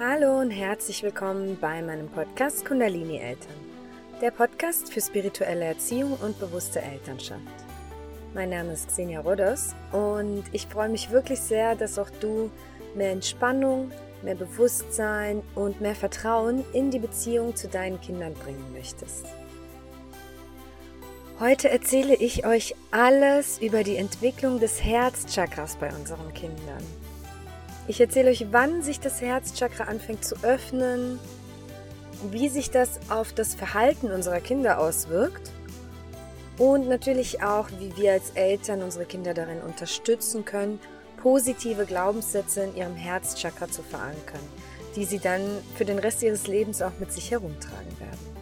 Hallo und herzlich willkommen bei meinem Podcast Kundalini Eltern, der Podcast für spirituelle Erziehung und bewusste Elternschaft. Mein Name ist Xenia Rodos und ich freue mich wirklich sehr, dass auch du mehr Entspannung, mehr Bewusstsein und mehr Vertrauen in die Beziehung zu deinen Kindern bringen möchtest. Heute erzähle ich euch alles über die Entwicklung des Herzchakras bei unseren Kindern. Ich erzähle euch, wann sich das Herzchakra anfängt zu öffnen, wie sich das auf das Verhalten unserer Kinder auswirkt und natürlich auch, wie wir als Eltern unsere Kinder darin unterstützen können, positive Glaubenssätze in ihrem Herzchakra zu verankern, die sie dann für den Rest ihres Lebens auch mit sich herumtragen werden.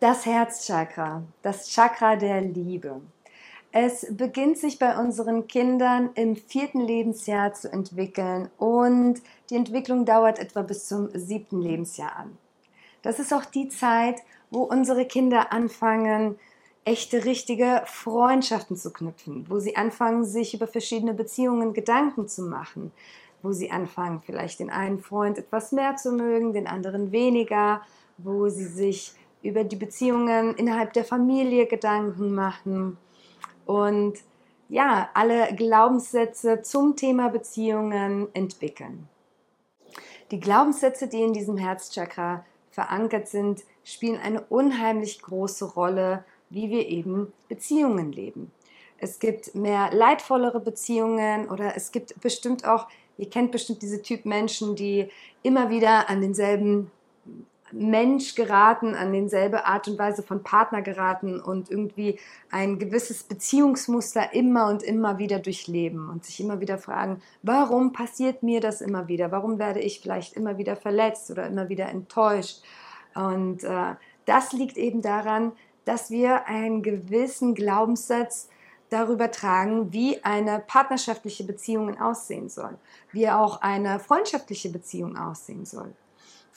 Das Herzchakra, das Chakra der Liebe. Es beginnt sich bei unseren Kindern im vierten Lebensjahr zu entwickeln und die Entwicklung dauert etwa bis zum siebten Lebensjahr an. Das ist auch die Zeit, wo unsere Kinder anfangen, echte, richtige Freundschaften zu knüpfen, wo sie anfangen, sich über verschiedene Beziehungen Gedanken zu machen, wo sie anfangen, vielleicht den einen Freund etwas mehr zu mögen, den anderen weniger, wo sie sich über die Beziehungen innerhalb der Familie Gedanken machen und ja, alle Glaubenssätze zum Thema Beziehungen entwickeln. Die Glaubenssätze, die in diesem Herzchakra verankert sind, spielen eine unheimlich große Rolle, wie wir eben Beziehungen leben. Es gibt mehr leidvollere Beziehungen oder es gibt bestimmt auch, ihr kennt bestimmt diese Typ Menschen, die immer wieder an denselben Mensch geraten, an denselbe Art und Weise von Partner geraten und irgendwie ein gewisses Beziehungsmuster immer und immer wieder durchleben und sich immer wieder fragen, warum passiert mir das immer wieder? Warum werde ich vielleicht immer wieder verletzt oder immer wieder enttäuscht? Und äh, das liegt eben daran, dass wir einen gewissen Glaubenssatz darüber tragen, wie eine partnerschaftliche Beziehung aussehen soll, wie auch eine freundschaftliche Beziehung aussehen soll.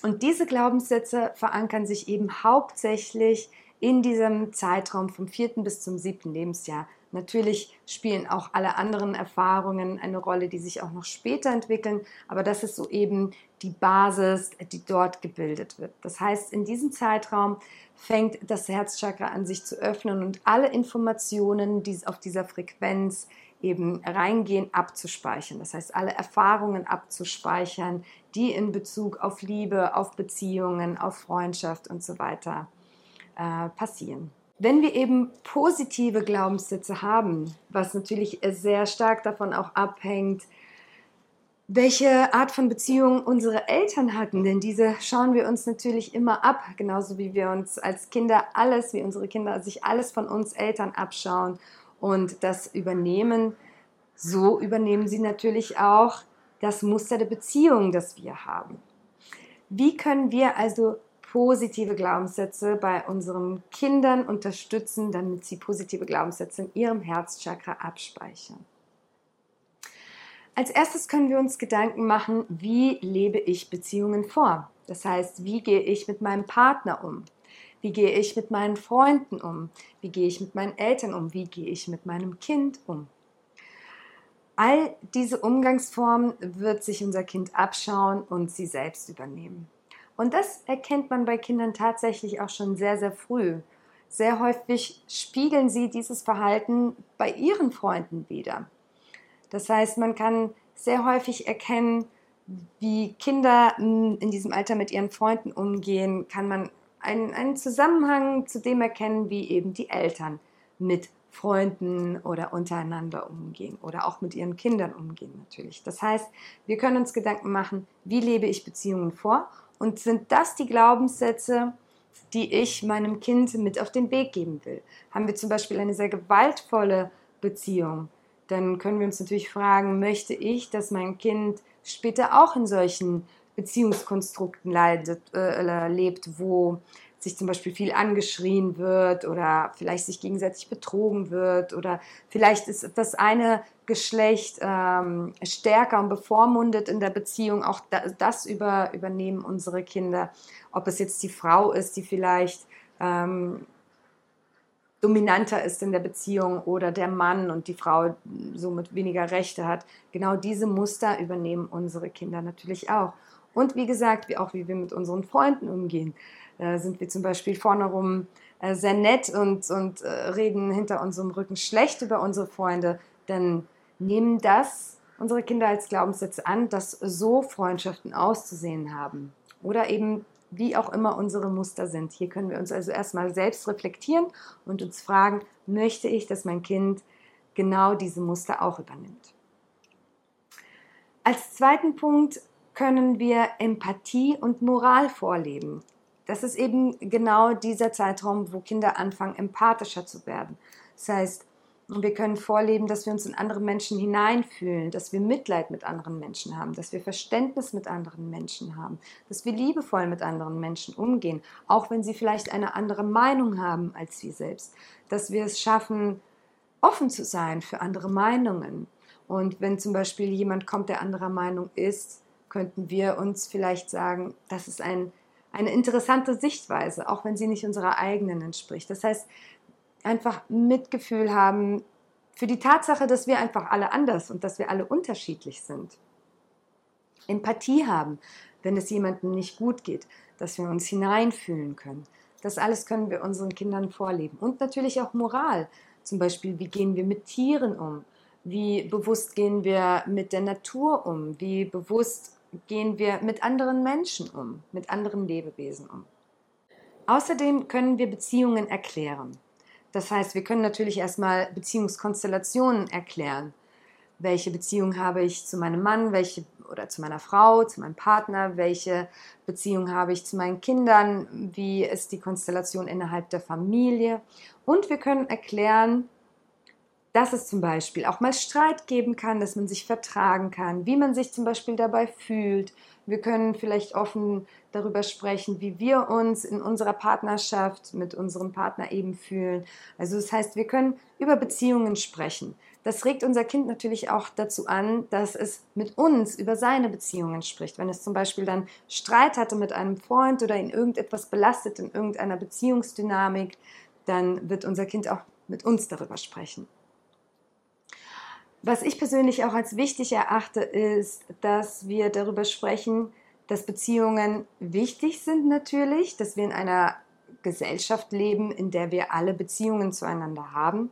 Und diese Glaubenssätze verankern sich eben hauptsächlich in diesem Zeitraum vom vierten bis zum siebten Lebensjahr. Natürlich spielen auch alle anderen Erfahrungen eine Rolle, die sich auch noch später entwickeln, aber das ist so eben die Basis, die dort gebildet wird. Das heißt, in diesem Zeitraum fängt das Herzchakra an sich zu öffnen und alle Informationen, die auf dieser Frequenz eben reingehen, abzuspeichern. Das heißt, alle Erfahrungen abzuspeichern, die in Bezug auf Liebe, auf Beziehungen, auf Freundschaft und so weiter äh, passieren. Wenn wir eben positive Glaubenssätze haben, was natürlich sehr stark davon auch abhängt, welche Art von Beziehung unsere Eltern hatten, denn diese schauen wir uns natürlich immer ab, genauso wie wir uns als Kinder alles, wie unsere Kinder sich alles von uns Eltern abschauen und das übernehmen. So übernehmen sie natürlich auch das Muster der Beziehung, das wir haben. Wie können wir also positive Glaubenssätze bei unseren Kindern unterstützen, damit sie positive Glaubenssätze in ihrem Herzchakra abspeichern? Als erstes können wir uns Gedanken machen, wie lebe ich Beziehungen vor? Das heißt, wie gehe ich mit meinem Partner um? Wie gehe ich mit meinen Freunden um? Wie gehe ich mit meinen Eltern um? Wie gehe ich mit meinem Kind um? All diese Umgangsformen wird sich unser Kind abschauen und sie selbst übernehmen. Und das erkennt man bei Kindern tatsächlich auch schon sehr, sehr früh. Sehr häufig spiegeln sie dieses Verhalten bei ihren Freunden wieder. Das heißt, man kann sehr häufig erkennen, wie Kinder hm, in diesem Alter mit ihren Freunden umgehen, kann man einen, einen Zusammenhang zu dem erkennen, wie eben die Eltern mit Freunden oder untereinander umgehen oder auch mit ihren Kindern umgehen natürlich. Das heißt, wir können uns Gedanken machen, wie lebe ich Beziehungen vor und sind das die Glaubenssätze, die ich meinem Kind mit auf den Weg geben will. Haben wir zum Beispiel eine sehr gewaltvolle Beziehung, dann können wir uns natürlich fragen, möchte ich, dass mein Kind später auch in solchen Beziehungskonstrukten leidet, äh, lebt, wo sich zum Beispiel viel angeschrien wird oder vielleicht sich gegenseitig betrogen wird oder vielleicht ist das eine Geschlecht ähm, stärker und bevormundet in der Beziehung. Auch das, über, übernehmen unsere Kinder. Ob es jetzt die Frau ist, die vielleicht ähm, dominanter ist in der Beziehung oder der Mann und die Frau somit weniger Rechte hat. Genau diese Muster übernehmen unsere Kinder natürlich auch. Und wie gesagt, wie auch wie wir mit unseren Freunden umgehen. Äh, sind wir zum Beispiel vorne rum äh, sehr nett und, und äh, reden hinter unserem Rücken schlecht über unsere Freunde, dann nehmen das unsere Kinder als Glaubenssätze an, dass so Freundschaften auszusehen haben. Oder eben wie auch immer unsere Muster sind. Hier können wir uns also erstmal selbst reflektieren und uns fragen, möchte ich, dass mein Kind genau diese Muster auch übernimmt. Als zweiten Punkt können wir Empathie und Moral vorleben. Das ist eben genau dieser Zeitraum, wo Kinder anfangen, empathischer zu werden. Das heißt, wir können vorleben, dass wir uns in andere Menschen hineinfühlen, dass wir Mitleid mit anderen Menschen haben, dass wir Verständnis mit anderen Menschen haben, dass wir liebevoll mit anderen Menschen umgehen, auch wenn sie vielleicht eine andere Meinung haben als wir selbst, dass wir es schaffen, offen zu sein für andere Meinungen. Und wenn zum Beispiel jemand kommt, der anderer Meinung ist, könnten wir uns vielleicht sagen, das ist ein, eine interessante Sichtweise, auch wenn sie nicht unserer eigenen entspricht. Das heißt, einfach Mitgefühl haben für die Tatsache, dass wir einfach alle anders und dass wir alle unterschiedlich sind. Empathie haben, wenn es jemandem nicht gut geht, dass wir uns hineinfühlen können. Das alles können wir unseren Kindern vorleben. Und natürlich auch Moral. Zum Beispiel, wie gehen wir mit Tieren um? Wie bewusst gehen wir mit der Natur um? Wie bewusst gehen wir mit anderen Menschen um, mit anderen Lebewesen um? Außerdem können wir Beziehungen erklären. Das heißt, wir können natürlich erstmal Beziehungskonstellationen erklären. Welche Beziehung habe ich zu meinem Mann, welche oder zu meiner Frau, zu meinem Partner, welche Beziehung habe ich zu meinen Kindern, wie ist die Konstellation innerhalb der Familie. Und wir können erklären, dass es zum Beispiel auch mal Streit geben kann, dass man sich vertragen kann, wie man sich zum Beispiel dabei fühlt. Wir können vielleicht offen darüber sprechen, wie wir uns in unserer Partnerschaft mit unserem Partner eben fühlen. Also das heißt, wir können über Beziehungen sprechen. Das regt unser Kind natürlich auch dazu an, dass es mit uns über seine Beziehungen spricht. Wenn es zum Beispiel dann Streit hatte mit einem Freund oder ihn irgendetwas belastet in irgendeiner Beziehungsdynamik, dann wird unser Kind auch mit uns darüber sprechen. Was ich persönlich auch als wichtig erachte, ist, dass wir darüber sprechen, dass Beziehungen wichtig sind natürlich, dass wir in einer Gesellschaft leben, in der wir alle Beziehungen zueinander haben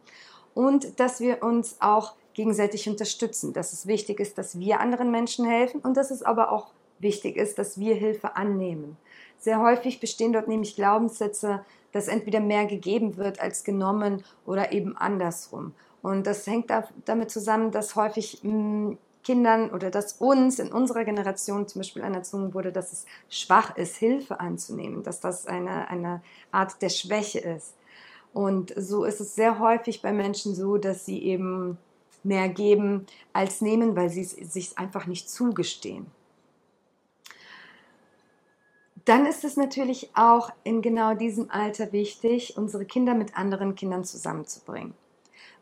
und dass wir uns auch gegenseitig unterstützen, dass es wichtig ist, dass wir anderen Menschen helfen und dass es aber auch wichtig ist, dass wir Hilfe annehmen. Sehr häufig bestehen dort nämlich Glaubenssätze, dass entweder mehr gegeben wird als genommen oder eben andersrum. Und das hängt damit zusammen, dass häufig hm, Kindern oder dass uns in unserer Generation zum Beispiel anerzogen wurde, dass es schwach ist, Hilfe anzunehmen, dass das eine, eine Art der Schwäche ist. Und so ist es sehr häufig bei Menschen so, dass sie eben mehr geben als nehmen, weil sie es sich einfach nicht zugestehen. Dann ist es natürlich auch in genau diesem Alter wichtig, unsere Kinder mit anderen Kindern zusammenzubringen.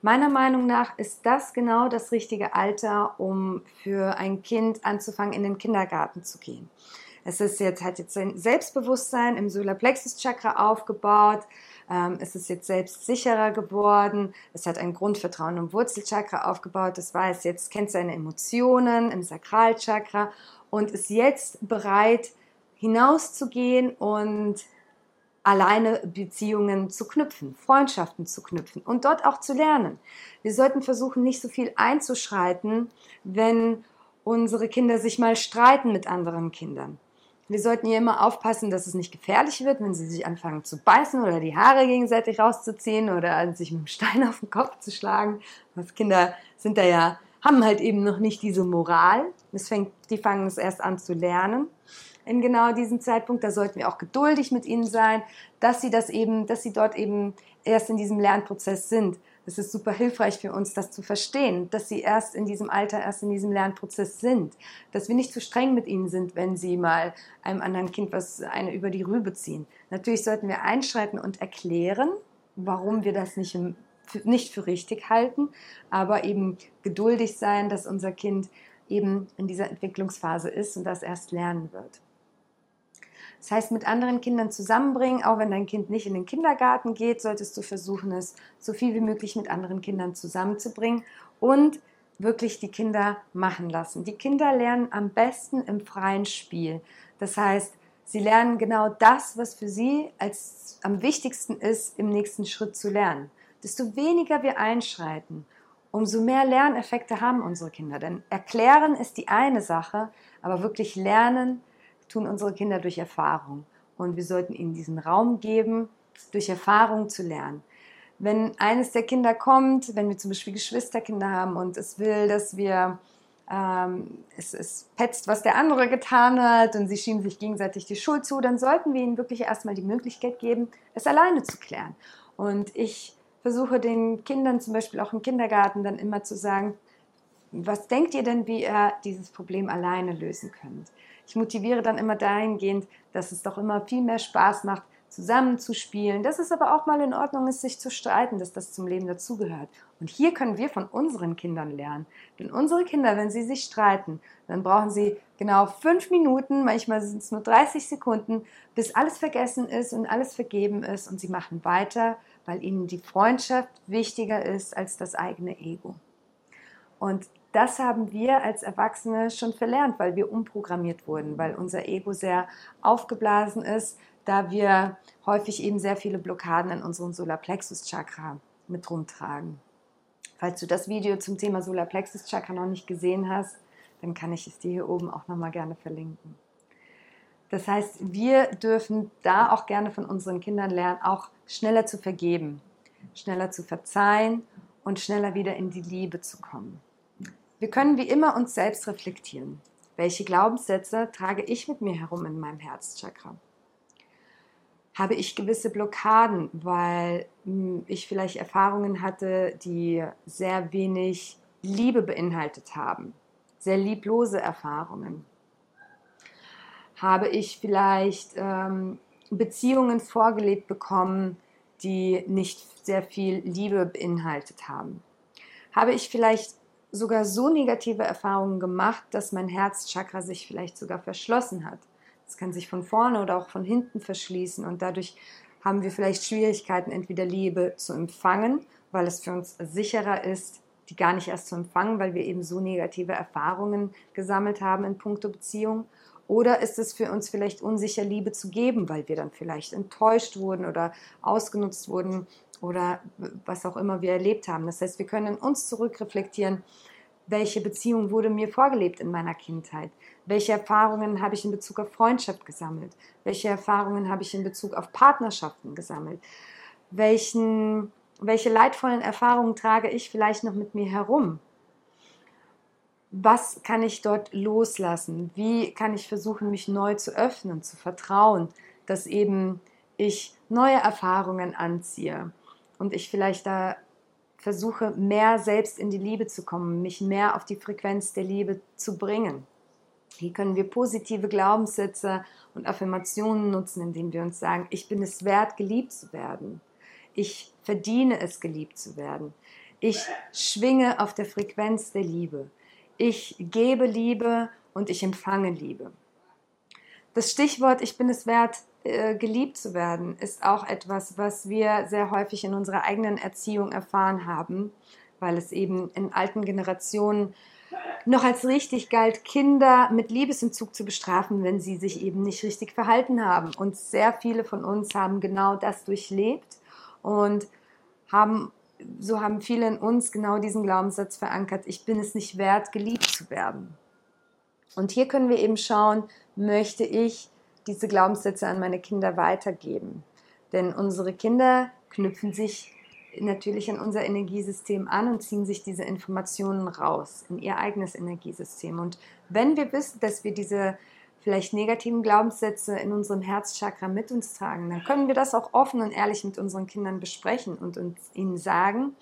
Meiner Meinung nach ist das genau das richtige Alter, um für ein Kind anzufangen, in den Kindergarten zu gehen. Es ist jetzt, hat jetzt sein Selbstbewusstsein im Solarplexus-Chakra aufgebaut. Ähm, es ist jetzt selbstsicherer geworden. Es hat ein Grundvertrauen im Wurzelchakra aufgebaut. Es weiß jetzt, kennt seine Emotionen im Sakralchakra und ist jetzt bereit, hinauszugehen und alleine Beziehungen zu knüpfen, Freundschaften zu knüpfen und dort auch zu lernen. Wir sollten versuchen, nicht so viel einzuschreiten, wenn unsere Kinder sich mal streiten mit anderen Kindern. Wir sollten hier immer aufpassen, dass es nicht gefährlich wird, wenn sie sich anfangen zu beißen oder die Haare gegenseitig rauszuziehen oder sich mit dem Stein auf den Kopf zu schlagen. Was Kinder sind da ja, haben halt eben noch nicht diese Moral. Das fängt, die fangen es erst an zu lernen in genau diesem Zeitpunkt. Da sollten wir auch geduldig mit ihnen sein, dass sie das eben, dass sie dort eben erst in diesem Lernprozess sind. es ist super hilfreich für uns, das zu verstehen, dass sie erst in diesem Alter, erst in diesem Lernprozess sind, dass wir nicht zu streng mit ihnen sind, wenn sie mal einem anderen Kind was eine über die Rübe ziehen. Natürlich sollten wir einschreiten und erklären, warum wir das nicht, nicht für richtig halten, aber eben geduldig sein, dass unser Kind eben in dieser Entwicklungsphase ist und das erst lernen wird. Das heißt, mit anderen Kindern zusammenbringen, auch wenn dein Kind nicht in den Kindergarten geht, solltest du versuchen, es so viel wie möglich mit anderen Kindern zusammenzubringen und wirklich die Kinder machen lassen. Die Kinder lernen am besten im freien Spiel. Das heißt, sie lernen genau das, was für sie als am wichtigsten ist, im nächsten Schritt zu lernen. Desto weniger wir einschreiten, umso mehr Lerneffekte haben unsere Kinder. Denn erklären ist die eine Sache, aber wirklich lernen tun unsere Kinder durch Erfahrung. Und wir sollten ihnen diesen Raum geben, durch Erfahrung zu lernen. Wenn eines der Kinder kommt, wenn wir zum Beispiel Geschwisterkinder haben und es will, dass wir, ähm, es, es petzt, was der andere getan hat und sie schieben sich gegenseitig die Schuld zu, dann sollten wir ihnen wirklich erstmal die Möglichkeit geben, es alleine zu klären. Und ich versuche den Kindern zum Beispiel auch im Kindergarten dann immer zu sagen, was denkt ihr denn, wie ihr dieses Problem alleine lösen könnt? Ich motiviere dann immer dahingehend, dass es doch immer viel mehr Spaß macht, zusammen zu spielen, dass es aber auch mal in Ordnung ist, sich zu streiten, dass das zum Leben dazugehört. Und hier können wir von unseren Kindern lernen. Denn unsere Kinder, wenn sie sich streiten, dann brauchen sie genau fünf Minuten, manchmal sind es nur 30 Sekunden, bis alles vergessen ist und alles vergeben ist und sie machen weiter, weil ihnen die Freundschaft wichtiger ist als das eigene Ego. Und das haben wir als Erwachsene schon verlernt, weil wir umprogrammiert wurden, weil unser Ego sehr aufgeblasen ist, da wir häufig eben sehr viele Blockaden in unserem Solarplexus-Chakra mit rumtragen. Falls du das Video zum Thema Solarplexus-Chakra noch nicht gesehen hast, dann kann ich es dir hier oben auch nochmal gerne verlinken. Das heißt, wir dürfen da auch gerne von unseren Kindern lernen, auch schneller zu vergeben, schneller zu verzeihen und schneller wieder in die Liebe zu kommen. Wir können wie immer uns selbst reflektieren. Welche Glaubenssätze trage ich mit mir herum in meinem Herzchakra? Habe ich gewisse Blockaden, weil hm, ich vielleicht Erfahrungen hatte, die sehr wenig Liebe beinhaltet haben, sehr lieblose Erfahrungen? Habe ich vielleicht ähm, Beziehungen vorgelebt bekommen, die nicht sehr viel Liebe beinhaltet haben? Habe ich vielleicht sogar so negative Erfahrungen gemacht, dass mein Herzchakra sich vielleicht sogar verschlossen hat. Es kann sich von vorne oder auch von hinten verschließen und dadurch haben wir vielleicht Schwierigkeiten, entweder Liebe zu empfangen, weil es für uns sicherer ist, die gar nicht erst zu empfangen, weil wir eben so negative Erfahrungen gesammelt haben in puncto Beziehung. Oder ist es für uns vielleicht unsicher, Liebe zu geben, weil wir dann vielleicht enttäuscht wurden oder ausgenutzt wurden oder was auch immer wir erlebt haben. Das heißt, wir können uns zurückreflektieren, welche Beziehung wurde mir vorgelebt in meiner Kindheit? Welche Erfahrungen habe ich in Bezug auf Freundschaft gesammelt? Welche Erfahrungen habe ich in Bezug auf Partnerschaften gesammelt? Welchen, welche leidvollen Erfahrungen trage ich vielleicht noch mit mir herum? Was kann ich dort loslassen? Wie kann ich versuchen, mich neu zu öffnen, zu vertrauen, dass eben ich neue Erfahrungen anziehe? und ich vielleicht da versuche, mehr selbst in die Liebe zu kommen, mich mehr auf die Frequenz der Liebe zu bringen. Hier können wir positive Glaubenssätze und Affirmationen nutzen, indem wir uns sagen, ich bin es wert, geliebt zu werden. Ich verdiene es, geliebt zu werden. Ich schwinge auf der Frequenz der Liebe. Ich gebe Liebe und ich empfange Liebe. Das Stichwort Ich bin es wert, äh, geliebt zu werden, ist auch etwas, was wir sehr häufig in unserer eigenen Erziehung erfahren haben, weil es eben in alten Generationen noch als richtig galt, Kinder mit Liebesentzug zu bestrafen, wenn sie sich eben nicht richtig verhalten haben. Und sehr viele von uns haben genau das durchlebt und haben, so haben viele in uns genau diesen Glaubenssatz verankert, ich bin es nicht wert, geliebt zu werden. Und hier können wir eben schauen, möchte ich diese Glaubenssätze an meine Kinder weitergeben. Denn unsere Kinder knüpfen sich natürlich an unser Energiesystem an und ziehen sich diese Informationen raus in ihr eigenes Energiesystem. Und wenn wir wissen, dass wir diese vielleicht negativen Glaubenssätze in unserem Herzchakra mit uns tragen, dann können wir das auch offen und ehrlich mit unseren Kindern besprechen und uns ihnen sagen,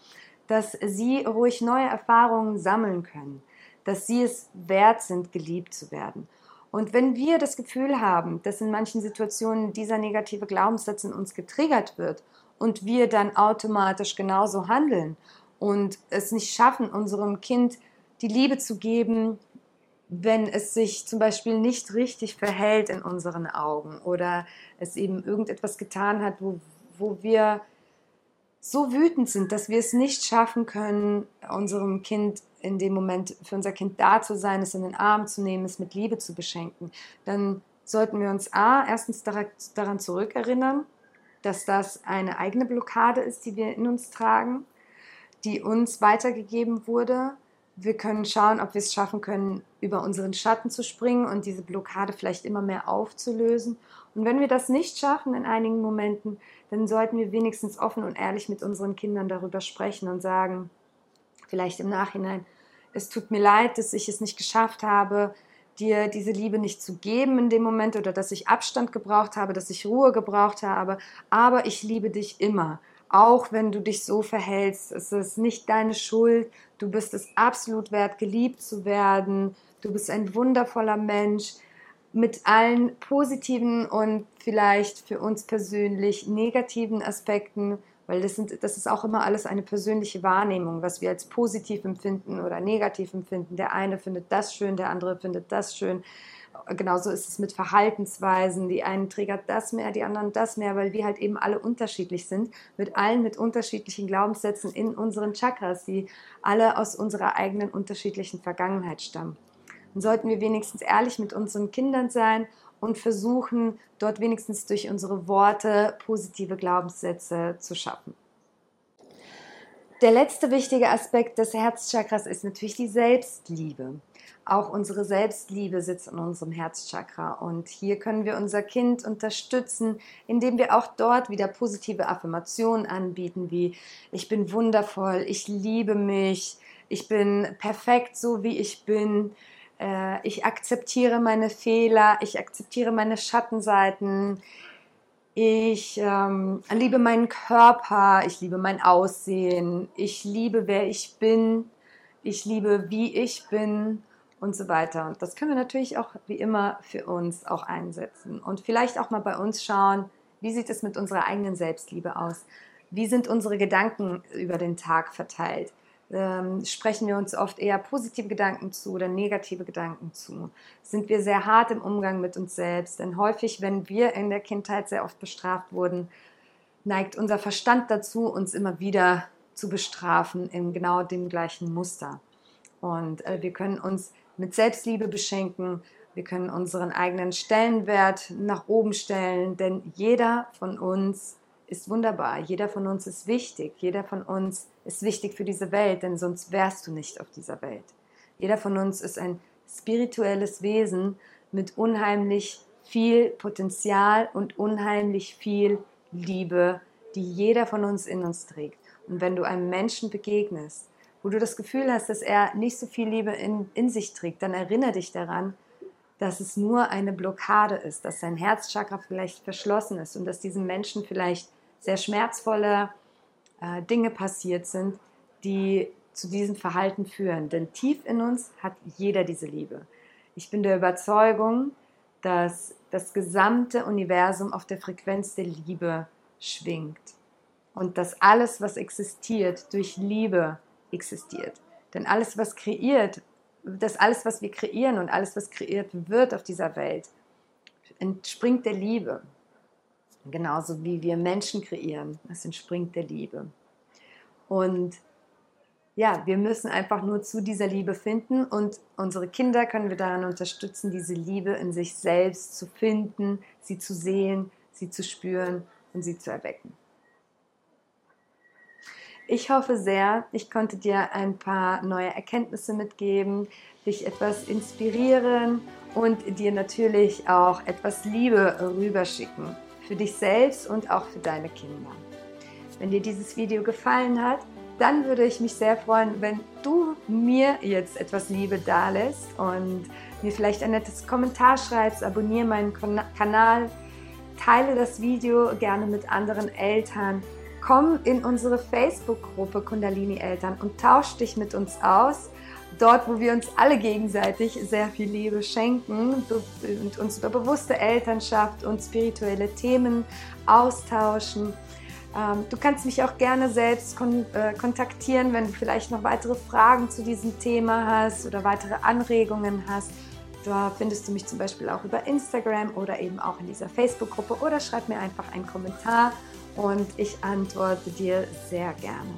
dass sie ruhig neue Erfahrungen sammeln können, dass sie es wert sind, geliebt zu werden. Und wenn wir das Gefühl haben, dass in manchen Situationen dieser negative Glaubenssatz in uns getriggert wird und wir dann automatisch genauso handeln und es nicht schaffen, unserem Kind die Liebe zu geben, wenn es sich zum Beispiel nicht richtig verhält in unseren Augen oder es eben irgendetwas getan hat, wo, wo wir so wütend sind, dass wir es nicht schaffen können, unserem Kind in dem Moment für unser Kind da zu sein, es in den Arm zu nehmen, es mit Liebe zu beschenken, dann sollten wir uns A, erstens daran zurückerinnern, dass das eine eigene Blockade ist, die wir in uns tragen, die uns weitergegeben wurde wir können schauen, ob wir es schaffen können, über unseren Schatten zu springen und diese Blockade vielleicht immer mehr aufzulösen. Und wenn wir das nicht schaffen in einigen Momenten, dann sollten wir wenigstens offen und ehrlich mit unseren Kindern darüber sprechen und sagen, vielleicht im Nachhinein, es tut mir leid, dass ich es nicht geschafft habe, dir diese Liebe nicht zu geben in dem Moment oder dass ich Abstand gebraucht habe, dass ich Ruhe gebraucht habe, aber ich liebe dich immer auch wenn du dich so verhältst. Es ist nicht deine Schuld. Du bist es absolut wert, geliebt zu werden. Du bist ein wundervoller Mensch mit allen positiven und vielleicht für uns persönlich negativen Aspekten, weil das, sind, das ist auch immer alles eine persönliche Wahrnehmung, was wir als positiv empfinden oder negativ empfinden. Der eine findet das schön, der andere findet das schön genauso ist es mit Verhaltensweisen. Die einen triggert das mehr, die anderen das mehr, weil wir halt eben alle unterschiedlich sind, mit allen mit unterschiedlichen Glaubenssätzen in unseren Chakras, die alle aus unserer eigenen unterschiedlichen Vergangenheit stammen. Dann sollten wir wenigstens ehrlich mit unseren Kindern sein und versuchen, dort wenigstens durch unsere Worte positive Glaubenssätze zu schaffen. Der letzte wichtige Aspekt des Herzchakras ist natürlich die Selbstliebe. Auch unsere Selbstliebe sitzt in unserem Herzchakra. Und hier können wir unser Kind unterstützen, indem wir auch dort wieder positive Affirmationen anbieten, wie ich bin wundervoll, ich liebe mich, ich bin perfekt so wie ich bin, äh, ich akzeptiere meine Fehler, ich akzeptiere meine Schattenseiten, ich ähm, liebe meinen Körper, ich liebe mein Aussehen, ich liebe wer ich bin, ich liebe wie ich bin und so weiter. Und das können wir natürlich auch wie immer für uns auch einsetzen und vielleicht auch mal bei uns schauen, wie sieht es mit unserer eigenen Selbstliebe aus? Wie sind unsere Gedanken über den Tag verteilt? Ähm, sprechen wir uns oft eher positive Gedanken zu oder negative Gedanken zu? Sind wir sehr hart im Umgang mit uns selbst? Denn häufig, wenn wir in der Kindheit sehr oft bestraft wurden, neigt unser Verstand dazu, uns immer wieder zu bestrafen in genau dem gleichen Muster. Und äh, wir können uns mit Selbstliebe beschenken. Wir können unseren eigenen Stellenwert nach oben stellen, denn jeder von uns ist wunderbar. Jeder von uns ist wichtig. Jeder von uns ist wichtig für diese Welt, denn sonst wärst du nicht auf dieser Welt. Jeder von uns ist ein spirituelles Wesen mit unheimlich viel Potenzial und unheimlich viel Liebe, die jeder von uns in uns trägt. Und wenn du einem Menschen begegnest, wo du das Gefühl hast, dass er nicht so viel Liebe in, in sich trägt, dann erinnere dich daran, dass es nur eine Blockade ist, dass sein Herzchakra vielleicht verschlossen ist und dass diesem Menschen vielleicht sehr schmerzvolle äh, Dinge passiert sind, die zu diesem Verhalten führen. Denn tief in uns hat jeder diese Liebe. Ich bin der Überzeugung, dass das gesamte Universum auf der Frequenz der Liebe schwingt und dass alles, was existiert, durch Liebe existiert. Denn alles, was kreiert, das alles, was wir kreieren und alles, was kreiert wird auf dieser Welt, entspringt der Liebe. Genauso wie wir Menschen kreieren, das entspringt der Liebe. Und ja, wir müssen einfach nur zu dieser Liebe finden und unsere Kinder können wir daran unterstützen, diese Liebe in sich selbst zu finden, sie zu sehen, sie zu spüren und sie zu erwecken. Ich hoffe sehr, ich konnte dir ein paar neue Erkenntnisse mitgeben, dich etwas inspirieren und dir natürlich auch etwas Liebe rüberschicken. Für dich selbst und auch für deine Kinder. Wenn dir dieses Video gefallen hat, dann würde ich mich sehr freuen, wenn du mir jetzt etwas Liebe dalässt und mir vielleicht ein nettes Kommentar schreibst, abonniere meinen Kanal, teile das Video gerne mit anderen Eltern komm in unsere Facebook-Gruppe Kundalini Eltern und tausch dich mit uns aus. Dort, wo wir uns alle gegenseitig sehr viel Liebe schenken und uns über bewusste Elternschaft und spirituelle Themen austauschen. Ähm, du kannst mich auch gerne selbst äh, kontaktieren, wenn du vielleicht noch weitere Fragen zu diesem Thema hast oder weitere Anregungen hast. Da findest du mich zum Beispiel auch über Instagram oder eben auch in dieser Facebook-Gruppe oder schreib mir einfach einen Kommentar und ich antworte dir sehr gerne.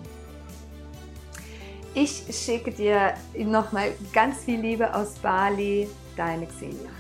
Ich schicke dir nochmal ganz viel Liebe aus Bali, deine Xenia.